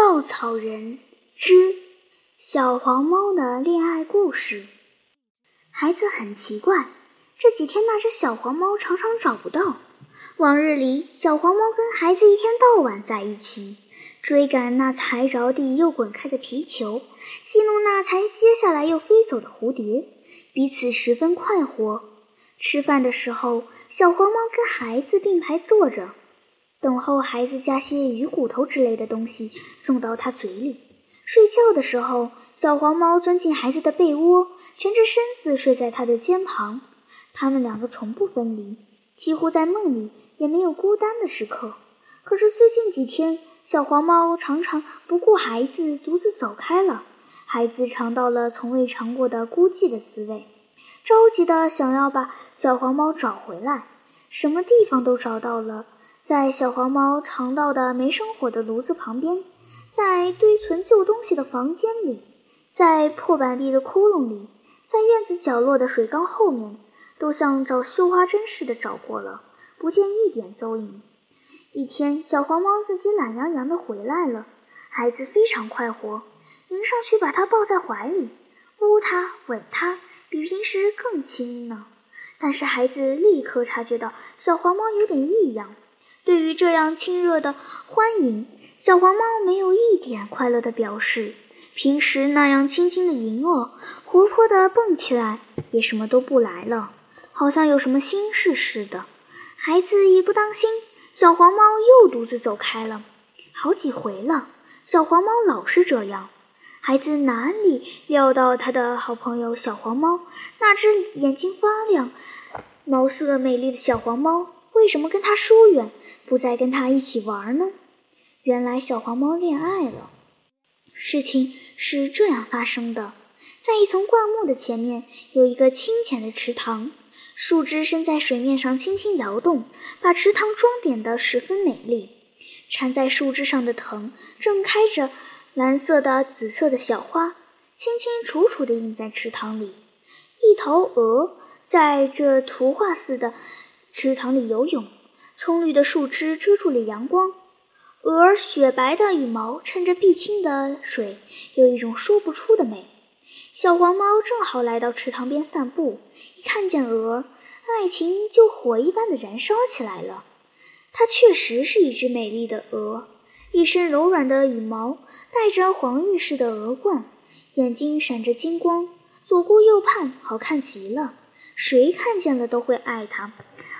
稻草人之小黄猫的恋爱故事。孩子很奇怪，这几天那只小黄猫常常找不到。往日里，小黄猫跟孩子一天到晚在一起，追赶那才着地又滚开的皮球，戏弄那才接下来又飞走的蝴蝶，彼此十分快活。吃饭的时候，小黄猫跟孩子并排坐着。等候孩子加些鱼骨头之类的东西送到他嘴里。睡觉的时候，小黄猫钻进孩子的被窝，蜷着身子睡在他的肩膀。他们两个从不分离，几乎在梦里也没有孤单的时刻。可是最近几天，小黄猫常常不顾孩子，独自走开了。孩子尝到了从未尝过的孤寂的滋味，着急的想要把小黄猫找回来，什么地方都找到了。在小黄猫常到的没生火的炉子旁边，在堆存旧东西的房间里，在破板壁的窟窿里，在院子角落的水缸后面，都像找绣花针似的找过了，不见一点踪影。一天，小黄猫自己懒洋洋地回来了，孩子非常快活，迎上去把它抱在怀里，呜它，吻它，比平时更亲呢。但是孩子立刻察觉到小黄猫有点异样。对于这样亲热的欢迎，小黄猫没有一点快乐的表示。平时那样轻轻的迎哦，活泼的蹦起来，也什么都不来了，好像有什么心事似的。孩子一不当心，小黄猫又独自走开了，好几回了。小黄猫老是这样。孩子哪里料到他的好朋友小黄猫，那只眼睛发亮、毛色美丽的小黄猫，为什么跟他疏远？不再跟他一起玩呢？原来小黄猫恋爱了。事情是这样发生的：在一丛灌木的前面，有一个清浅的池塘，树枝伸在水面上轻轻摇动，把池塘装点得十分美丽。缠在树枝上的藤正开着蓝色的、紫色的小花，清清楚楚地映在池塘里。一头鹅在这图画似的池塘里游泳。葱绿的树枝遮住了阳光，鹅雪白的羽毛衬着碧青的水，有一种说不出的美。小黄猫正好来到池塘边散步，一看见鹅，爱情就火一般的燃烧起来了。它确实是一只美丽的鹅，一身柔软的羽毛，戴着黄玉似的鹅冠，眼睛闪着金光，左顾右盼，好看极了。谁看见了都会爱它，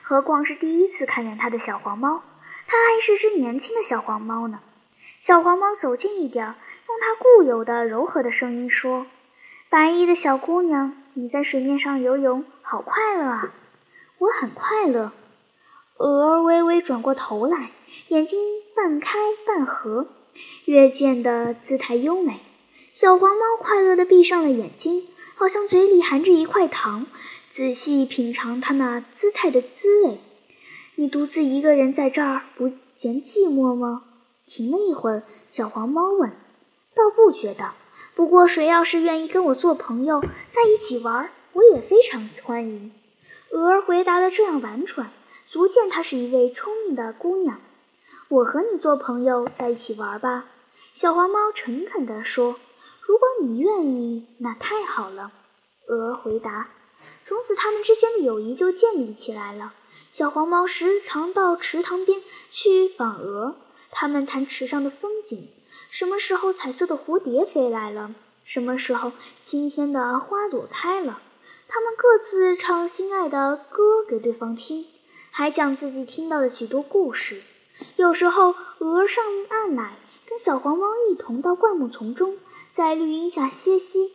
何况是第一次看见它的小黄猫？它还是只年轻的小黄猫呢。小黄猫走近一点，用它固有的柔和的声音说：“白衣的小姑娘，你在水面上游泳，好快乐啊！”“我很快乐。”鹅儿微微转过头来，眼睛半开半合，越见的姿态优美。小黄猫快乐地闭上了眼睛，好像嘴里含着一块糖。仔细品尝它那姿态的滋味，你独自一个人在这儿不嫌寂寞吗？停了一会儿，小黄猫问：“倒不觉得，不过谁要是愿意跟我做朋友，在一起玩，我也非常欢迎。”鹅儿回答的这样婉转，足见她是一位聪明的姑娘。我和你做朋友，在一起玩吧。”小黄猫诚恳地说：“如果你愿意，那太好了。”鹅回答。从此，他们之间的友谊就建立起来了。小黄猫时常到池塘边去访鹅，他们谈池上的风景，什么时候彩色的蝴蝶飞来了，什么时候新鲜的花朵开了。他们各自唱心爱的歌给对方听，还讲自己听到的许多故事。有时候，鹅上岸来，跟小黄猫一同到灌木丛中，在绿荫下歇息。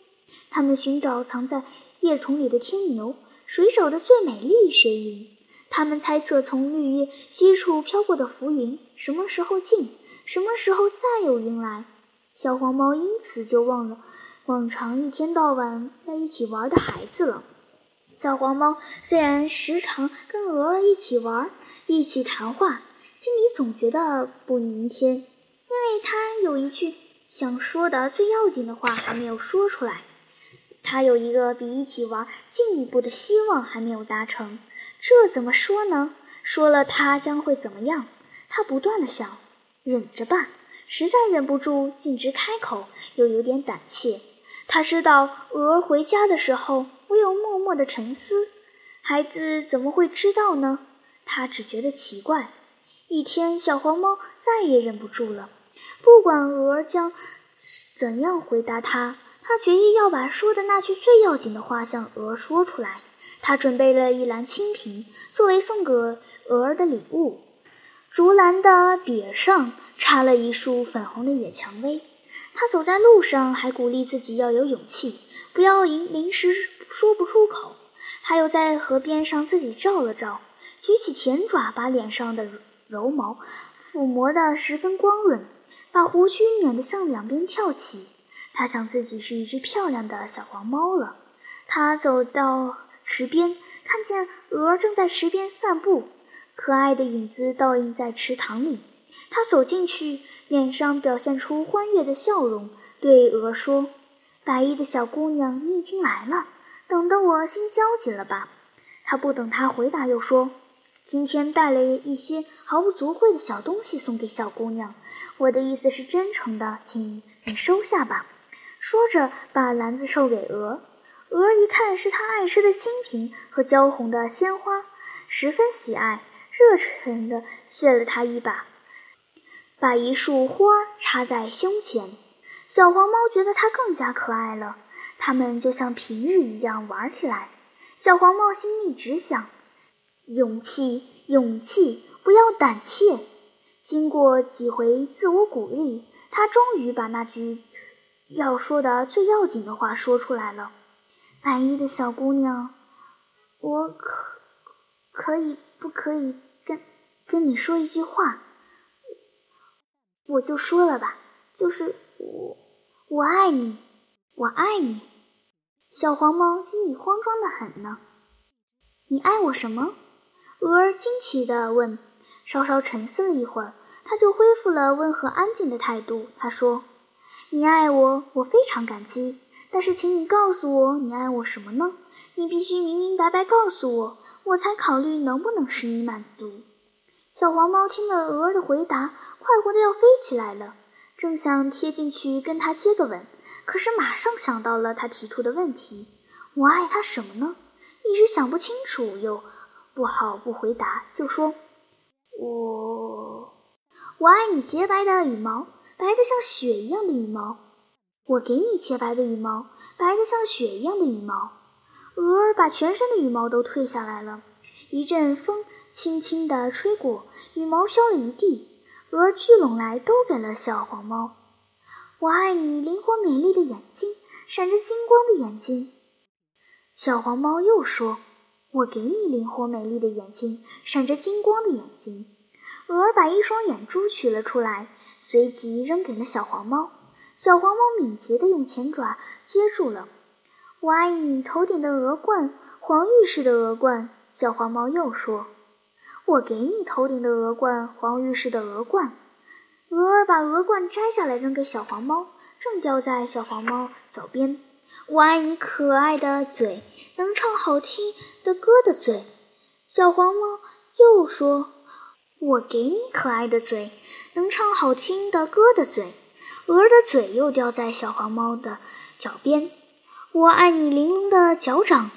他们寻找藏在。叶丛里的天牛，谁找的最美丽谁赢。他们猜测从绿叶西处飘过的浮云什么时候尽，什么时候再有云来。小黄猫因此就忘了往常一天到晚在一起玩的孩子了。小黄猫虽然时常跟鹅儿一起玩，一起谈话，心里总觉得不宁天，因为它有一句想说的最要紧的话还没有说出来。他有一个比一起玩进一步的希望还没有达成，这怎么说呢？说了他将会怎么样？他不断的想，忍着办，实在忍不住，径直开口，又有点胆怯。他知道鹅儿回家的时候，唯有默默的沉思。孩子怎么会知道呢？他只觉得奇怪。一天，小黄猫再也忍不住了，不管鹅儿将怎样回答他，他决意要把说的那句最要紧的话向鹅说出来。他准备了一篮清瓶，作为送给鹅儿的礼物。竹篮的柄上插了一束粉红的野蔷薇。他走在路上，还鼓励自己要有勇气，不要临临时说不出口。他又在河边上自己照了照，举起前爪，把脸上的柔毛抚摸得十分光润，把胡须捻得向两边翘起。他想自己是一只漂亮的小黄猫了。他走到池边，看见鹅正在池边散步。可爱的影子倒映在池塘里，他走进去，脸上表现出欢悦的笑容，对鹅说：“白衣的小姑娘，你已经来了，等得我心焦急了吧？”他不等他回答，又说：“今天带了一些毫不足贵的小东西送给小姑娘，我的意思是真诚的，请你收下吧。”说着，把篮子授给鹅。鹅一看是他爱吃的蜻蜓和娇红的鲜花，十分喜爱。热忱地谢了他一把，把一束花插在胸前。小黄猫觉得它更加可爱了，它们就像平日一样玩起来。小黄猫心里只想：勇气，勇气，不要胆怯。经过几回自我鼓励，它终于把那句要说的最要紧的话说出来了：“白衣的小姑娘，我可可以不可以？”跟跟你说一句话，我就说了吧，就是我，我爱你，我爱你。小黄猫心里慌张的很呢。你爱我什么？鹅儿惊奇的问。稍稍沉思了一会儿，它就恢复了温和安静的态度。他说：“你爱我，我非常感激。但是，请你告诉我，你爱我什么呢？你必须明明白白告诉我，我才考虑能不能使你满足。”小黄猫听了鹅儿的回答，快活的要飞起来了，正想贴进去跟它接个吻，可是马上想到了他提出的问题：我爱他什么呢？一时想不清楚，又不好不回答，就说：“我，我爱你洁白的羽毛，白的像雪一样的羽毛。我给你洁白的羽毛，白的像雪一样的羽毛。”鹅儿把全身的羽毛都褪下来了，一阵风。轻轻地吹过，羽毛飘了一地，鹅儿聚拢来都给了小黄猫。我爱你灵活美丽的眼睛，闪着金光的眼睛。小黄猫又说：“我给你灵活美丽的眼睛，闪着金光的眼睛。”鹅把一双眼珠取了出来，随即扔给了小黄猫。小黄猫敏捷地用前爪接住了。我爱你头顶的鹅冠，黄玉似的鹅冠。小黄猫又说。我给你头顶的鹅冠，黄玉似的鹅冠。鹅儿把鹅冠摘下来扔给小黄猫，正掉在小黄猫脚边。我爱你可爱的嘴，能唱好听的歌的嘴。小黄猫又说：“我给你可爱的嘴，能唱好听的歌的嘴。”鹅儿的嘴又掉在小黄猫的脚边。我爱你玲珑的脚掌。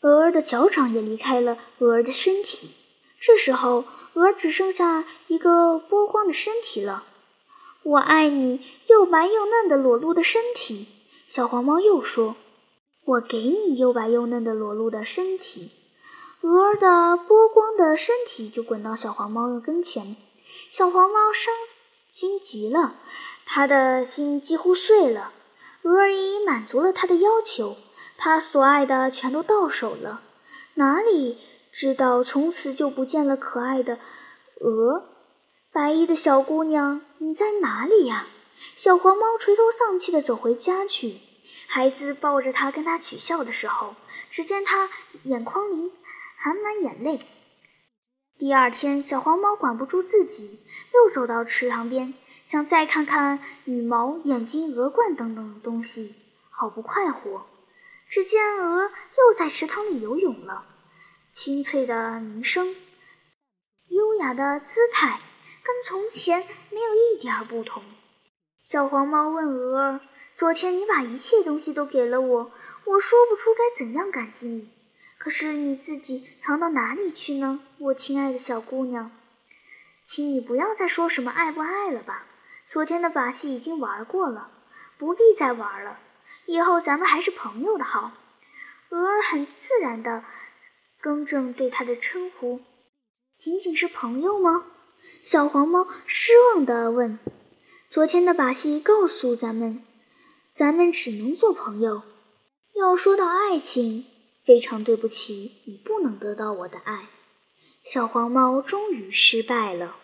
鹅儿的脚掌也离开了鹅儿的身体。这时候，鹅只剩下一个波光的身体了。我爱你又白又嫩的裸露的身体。小黄猫又说：“我给你又白又嫩的裸露的身体。”鹅儿的波光的身体就滚到小黄猫的跟前。小黄猫伤心极了，他的心几乎碎了。鹅儿已满足了他的要求，他所爱的全都到手了。哪里？知道从此就不见了可爱的鹅，白衣的小姑娘，你在哪里呀？小黄猫垂头丧气地走回家去。孩子抱着他跟他取笑的时候，只见他眼眶里含满眼泪。第二天，小黄猫管不住自己，又走到池塘边，想再看看羽毛、眼睛、鹅冠等等的东西，好不快活。只见鹅又在池塘里游泳了。清脆的鸣声，优雅的姿态，跟从前没有一点不同。小黄猫问鹅儿：“昨天你把一切东西都给了我，我说不出该怎样感激你。可是你自己藏到哪里去呢，我亲爱的小姑娘？请你不要再说什么爱不爱了吧。昨天的把戏已经玩过了，不必再玩了。以后咱们还是朋友的好。”鹅儿很自然地更正对他的称呼：“仅仅是朋友吗？”小黄猫失望地问：“昨天的把戏告诉咱们，咱们只能做朋友。要说到爱情，非常对不起，你不能得到我的爱。”小黄猫终于失败了。